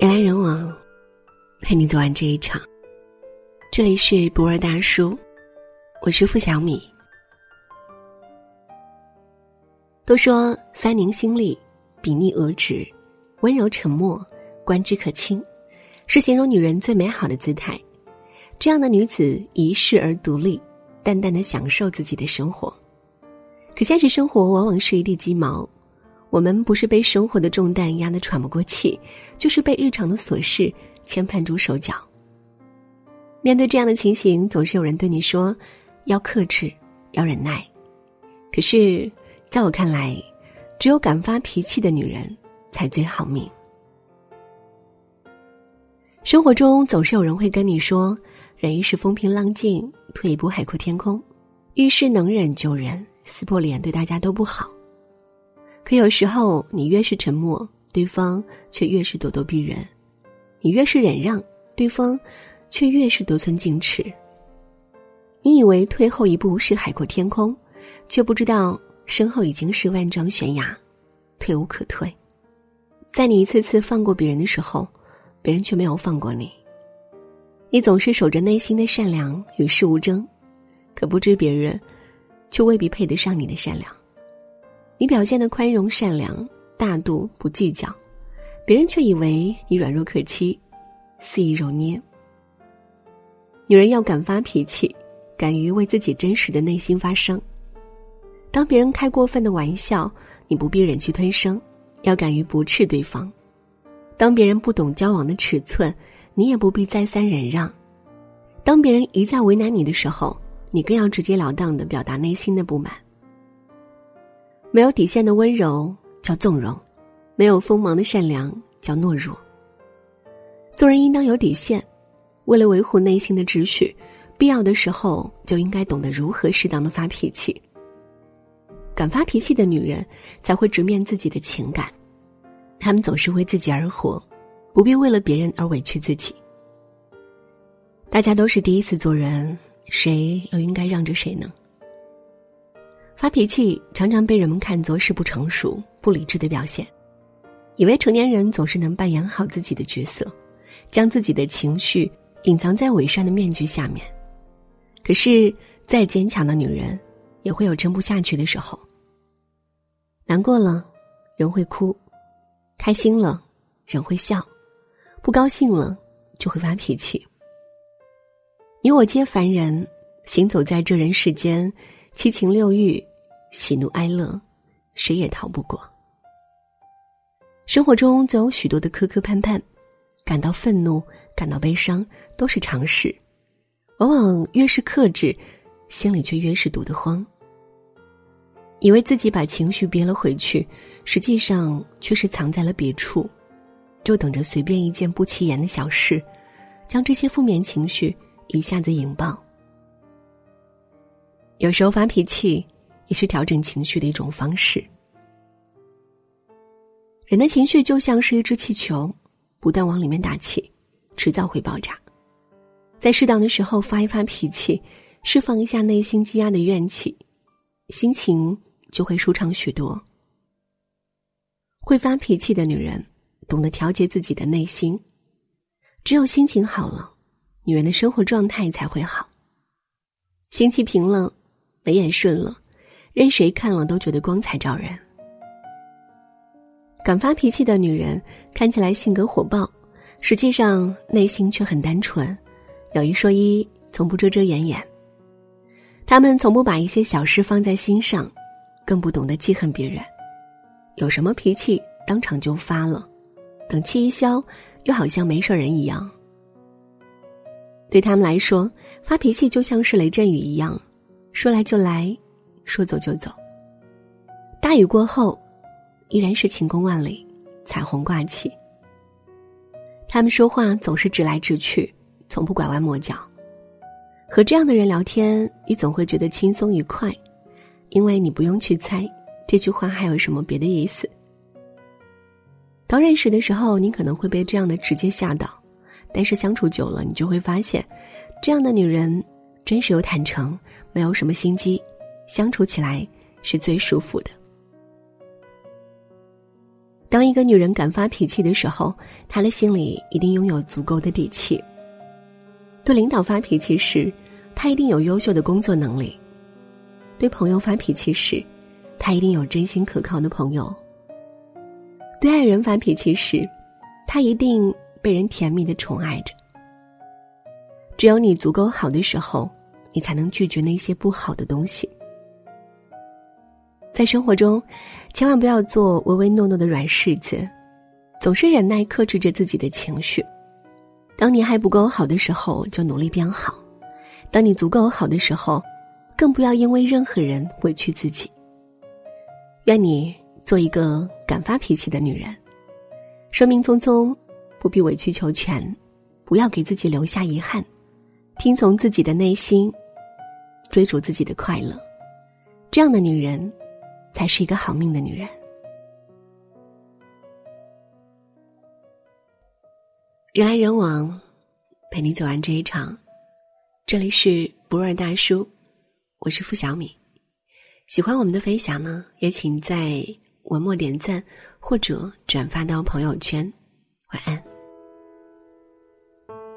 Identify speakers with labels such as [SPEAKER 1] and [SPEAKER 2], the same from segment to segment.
[SPEAKER 1] 人来人往，陪你走完这一场。这里是博尔大叔，我是付小米。都说三宁心力，比逆额直，温柔沉默，观之可亲，是形容女人最美好的姿态。这样的女子一世而独立，淡淡的享受自己的生活。可现实生活往往是一地鸡毛，我们不是被生活的重担压得喘不过气，就是被日常的琐事牵绊住手脚。面对这样的情形，总是有人对你说：“要克制，要忍耐。”可是，在我看来，只有敢发脾气的女人才最好命。生活中总是有人会跟你说：“忍一时风平浪静，退一步海阔天空。”遇事能忍就忍。撕破脸对大家都不好，可有时候你越是沉默，对方却越是咄咄逼人；你越是忍让，对方却越是得寸进尺。你以为退后一步是海阔天空，却不知道身后已经是万丈悬崖，退无可退。在你一次次放过别人的时候，别人却没有放过你。你总是守着内心的善良，与世无争，可不知别人。却未必配得上你的善良。你表现的宽容、善良、大度、不计较，别人却以为你软弱可欺，肆意揉捏。女人要敢发脾气，敢于为自己真实的内心发声。当别人开过分的玩笑，你不必忍气吞声，要敢于不斥对方；当别人不懂交往的尺寸，你也不必再三忍让；当别人一再为难你的时候。你更要直截了当的表达内心的不满。没有底线的温柔叫纵容，没有锋芒的善良叫懦弱。做人应当有底线，为了维护内心的秩序，必要的时候就应该懂得如何适当的发脾气。敢发脾气的女人才会直面自己的情感，她们总是为自己而活，不必为了别人而委屈自己。大家都是第一次做人。谁又应该让着谁呢？发脾气常常被人们看作是不成熟、不理智的表现，以为成年人总是能扮演好自己的角色，将自己的情绪隐藏在伪善的面具下面。可是，再坚强的女人，也会有撑不下去的时候。难过了，人会哭；开心了，人会笑；不高兴了，就会发脾气。你我皆凡人，行走在这人世间，七情六欲、喜怒哀乐，谁也逃不过。生活中总有许多的磕磕绊绊，感到愤怒、感到悲伤都是常事。往往越是克制，心里却越是堵得慌。以为自己把情绪憋了回去，实际上却是藏在了别处，就等着随便一件不起眼的小事，将这些负面情绪。一下子引爆。有时候发脾气也是调整情绪的一种方式。人的情绪就像是一只气球，不断往里面打气，迟早会爆炸。在适当的时候发一发脾气，释放一下内心积压的怨气，心情就会舒畅许多。会发脾气的女人，懂得调节自己的内心，只有心情好了。女人的生活状态才会好，心气平了，眉眼顺了，任谁看了都觉得光彩照人。敢发脾气的女人看起来性格火爆，实际上内心却很单纯，有一说一，从不遮遮掩掩。她们从不把一些小事放在心上，更不懂得记恨别人，有什么脾气当场就发了，等气一消，又好像没事人一样。对他们来说，发脾气就像是雷阵雨一样，说来就来，说走就走。大雨过后，依然是晴空万里，彩虹挂起。他们说话总是直来直去，从不拐弯抹角。和这样的人聊天，你总会觉得轻松愉快，因为你不用去猜这句话还有什么别的意思。刚认识的时候，你可能会被这样的直接吓到。但是相处久了，你就会发现，这样的女人真实又坦诚，没有什么心机，相处起来是最舒服的。
[SPEAKER 2] 当一个女人敢发脾气的时候，她的心里一定拥有足够的底气。对领导发脾气时，她一定有优秀的工作能力；对朋友发脾气时，她一定有真心可靠的朋友；对爱人发脾气时，她一定被人甜蜜的宠爱着。只有你足够好的时候，你才能拒绝那些不好的东西。在生活中，千万不要做唯唯诺诺的软柿子，总是忍耐克制着自己的情绪。当你还不够好的时候，就努力变好；当你足够好的时候，更不要因为任何人委屈自己。愿你做一个敢发脾气的女人，生命匆匆，不必委曲求全，不要给自己留下遗憾，听从自己的内心，追逐自己的快乐。这样的女人。才是一个好命的女人。人来人往，陪你走完这一场。这里是不二大叔，我是付小米。喜欢我们的分享呢，也请在文末点赞或者转发到朋友圈。晚安。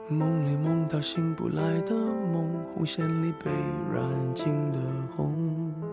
[SPEAKER 2] 梦里梦到醒不来的梦，红线里被染尽的红。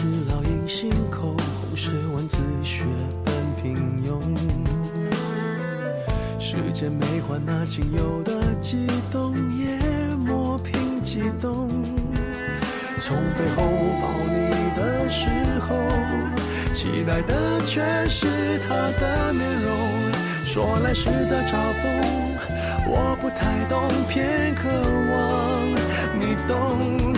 [SPEAKER 2] 是烙印心口，红是文字血本平庸。时间没换那仅有的悸动，也磨平激动。从背后抱你的时候，期待的却是他的面容。说来是在嘲讽，我不太懂，偏渴望你懂。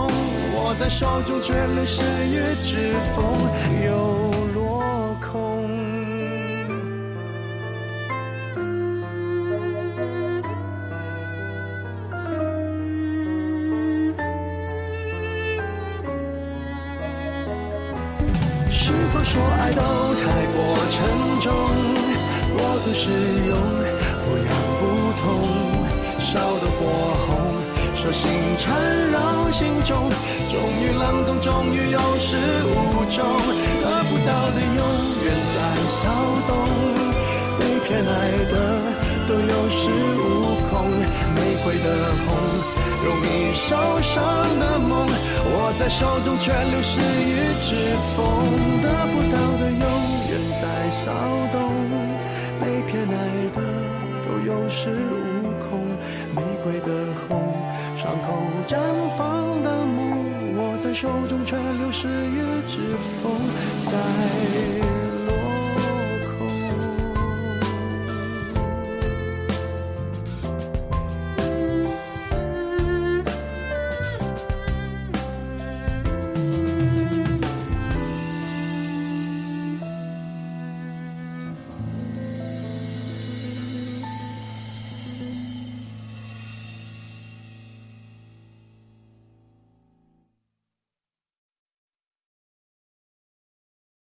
[SPEAKER 2] 握在手中，却流失于指缝，又落空。是否说爱都太过沉重，过度使用，不痒不痛，烧得火红。手心缠绕心中，终于冷冻，终于有始无终，得不到的永远在骚动，被偏爱的都有恃无恐，玫瑰的红，容易受伤的梦，握在手中却流失于指缝，得不到的永远在骚动，被偏爱的都有恃无恐，玫瑰的红。绽放的梦握在手中却流失于指缝。